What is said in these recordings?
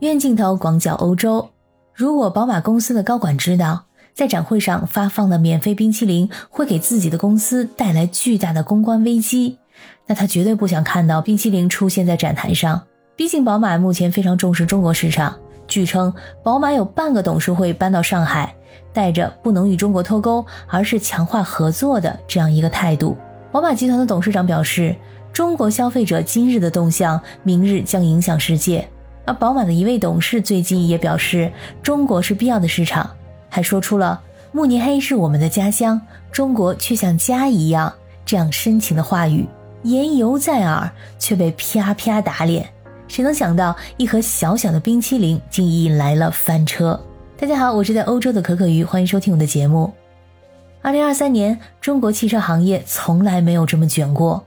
远镜头广角欧洲。如果宝马公司的高管知道，在展会上发放的免费冰淇淋会给自己的公司带来巨大的公关危机，那他绝对不想看到冰淇淋出现在展台上。毕竟宝马目前非常重视中国市场，据称宝马有半个董事会搬到上海，带着不能与中国脱钩，而是强化合作的这样一个态度。宝马集团的董事长表示。中国消费者今日的动向，明日将影响世界。而宝马的一位董事最近也表示，中国是必要的市场，还说出了“慕尼黑是我们的家乡，中国却像家一样”这样深情的话语。言犹在耳，却被啪啪打脸。谁能想到，一盒小小的冰淇淋竟引来了翻车？大家好，我是在欧洲的可可鱼，欢迎收听我的节目。二零二三年，中国汽车行业从来没有这么卷过。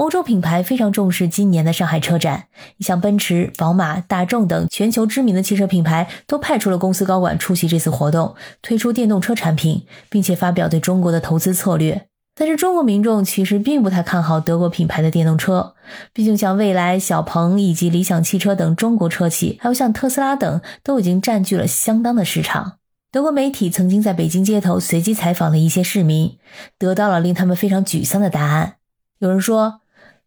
欧洲品牌非常重视今年的上海车展，像奔驰、宝马、大众等全球知名的汽车品牌都派出了公司高管出席这次活动，推出电动车产品，并且发表对中国的投资策略。但是中国民众其实并不太看好德国品牌的电动车，毕竟像蔚来、小鹏以及理想汽车等中国车企，还有像特斯拉等，都已经占据了相当的市场。德国媒体曾经在北京街头随机采访了一些市民，得到了令他们非常沮丧的答案。有人说。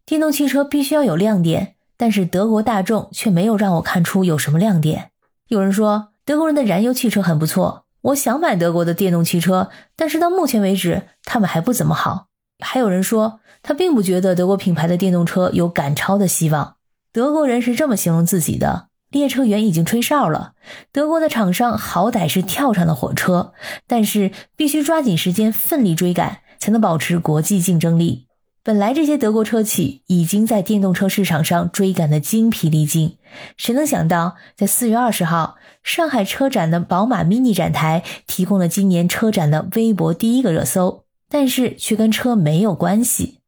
电动汽车必须要有亮点，但是德国大众却没有让我看出有什么亮点。有人说德国人的燃油汽车很不错，我想买德国的电动汽车，但是到目前为止他们还不怎么好。还有人说他并不觉得德国品牌的电动车有赶超的希望。德国人是这么形容自己的：列车员已经吹哨了，德国的厂商好歹是跳上了火车，但是必须抓紧时间奋力追赶，才能保持国际竞争力。本来这些德国车企已经在电动车市场上追赶的精疲力尽，谁能想到，在四月二十号上海车展的宝马 MINI 展台提供了今年车展的微博第一个热搜，但是却跟车没有关系。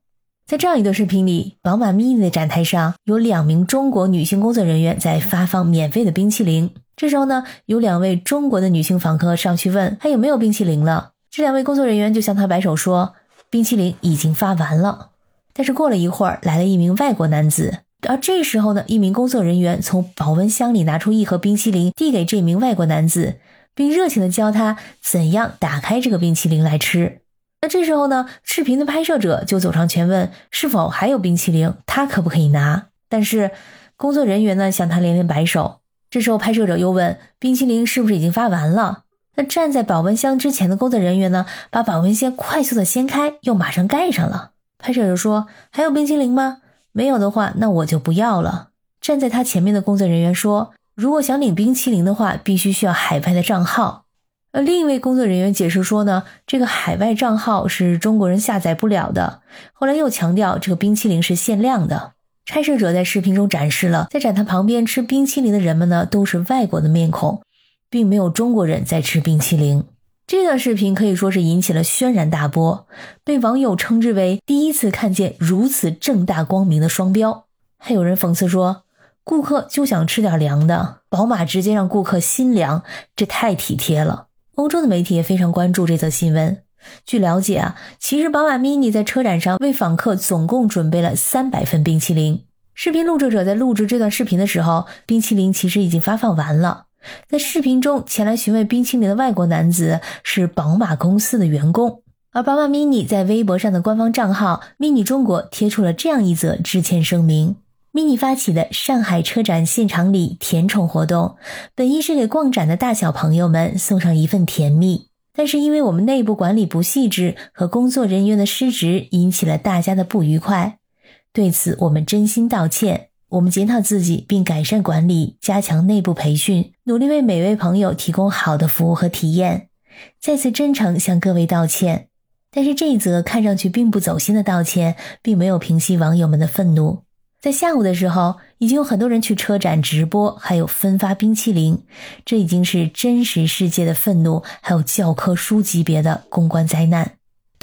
在这样一段视频里，宝马 MINI 的展台上有两名中国女性工作人员在发放免费的冰淇淋。这时候呢，有两位中国的女性访客上去问还有没有冰淇淋了，这两位工作人员就向他摆手说。冰淇淋已经发完了，但是过了一会儿，来了一名外国男子，而这时候呢，一名工作人员从保温箱里拿出一盒冰淇淋，递给这名外国男子，并热情地教他怎样打开这个冰淇淋来吃。那这时候呢，视频的拍摄者就走上前问是否还有冰淇淋，他可不可以拿？但是工作人员呢向他连连摆手。这时候拍摄者又问冰淇淋是不是已经发完了？那站在保温箱之前的工作人员呢？把保温箱快速的掀开，又马上盖上了。拍摄者说：“还有冰淇淋吗？没有的话，那我就不要了。”站在他前面的工作人员说：“如果想领冰淇淋的话，必须需要海外的账号。”而另一位工作人员解释说呢：“这个海外账号是中国人下载不了的。”后来又强调这个冰淇淋是限量的。拍摄者在视频中展示了，在展台旁边吃冰淇淋的人们呢，都是外国的面孔。并没有中国人在吃冰淇淋。这段视频可以说是引起了轩然大波，被网友称之为第一次看见如此正大光明的双标。还有人讽刺说：“顾客就想吃点凉的，宝马直接让顾客心凉，这太体贴了。”欧洲的媒体也非常关注这则新闻。据了解啊，其实宝马 MINI 在车展上为访客总共准备了三百份冰淇淋。视频录制者在录制这段视频的时候，冰淇淋其实已经发放完了。在视频中，前来询问冰淇淋的外国男子是宝马公司的员工，而宝马 MINI 在微博上的官方账号 MINI 中国贴出了这样一则致歉声明。：MINI 发起的上海车展现场礼甜宠活动，本意是给逛展的大小朋友们送上一份甜蜜，但是因为我们内部管理不细致和工作人员的失职，引起了大家的不愉快，对此我们真心道歉。我们检讨自己，并改善管理，加强内部培训，努力为每位朋友提供好的服务和体验。再次真诚向各位道歉。但是这一则看上去并不走心的道歉，并没有平息网友们的愤怒。在下午的时候，已经有很多人去车展直播，还有分发冰淇淋，这已经是真实世界的愤怒，还有教科书级别的公关灾难。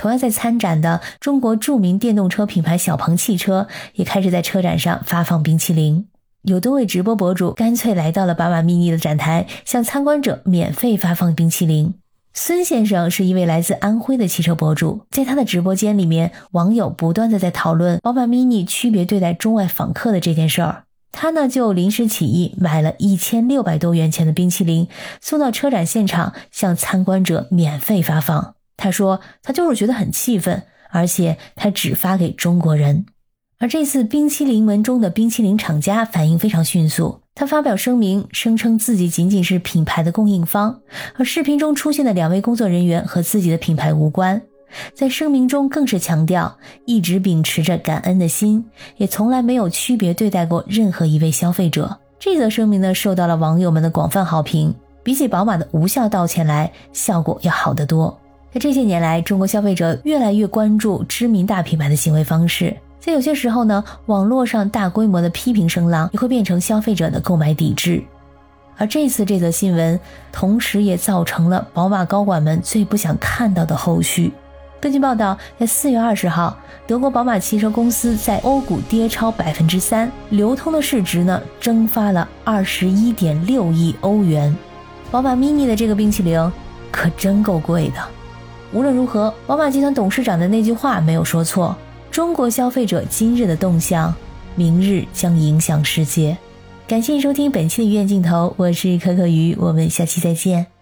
同样在参展的中国著名电动车品牌小鹏汽车也开始在车展上发放冰淇淋，有多位直播博主干脆来到了宝马 MINI 的展台，向参观者免费发放冰淇淋。孙先生是一位来自安徽的汽车博主，在他的直播间里面，网友不断的在讨论宝马 MINI 区别对待中外访客的这件事儿。他呢就临时起意买了一千六百多元钱的冰淇淋，送到车展现场向参观者免费发放。他说他就是觉得很气愤，而且他只发给中国人。而这次冰淇淋门中的冰淇淋厂家反应非常迅速，他发表声明，声称自己仅仅是品牌的供应方，而视频中出现的两位工作人员和自己的品牌无关。在声明中更是强调，一直秉持着感恩的心，也从来没有区别对待过任何一位消费者。这则声明呢，受到了网友们的广泛好评，比起宝马的无效道歉来，效果要好得多。在这些年来，中国消费者越来越关注知名大品牌的行为方式。在有些时候呢，网络上大规模的批评声浪也会变成消费者的购买抵制，而这次这则新闻，同时也造成了宝马高管们最不想看到的后续。根据报道，在四月二十号，德国宝马汽车公司在欧股跌超百分之三，流通的市值呢蒸发了二十一点六亿欧元。宝马 mini 的这个冰淇淋可真够贵的。无论如何，宝马集团董事长的那句话没有说错。中国消费者今日的动向，明日将影响世界。感谢收听本期的鱼眼镜头，我是可可鱼，我们下期再见。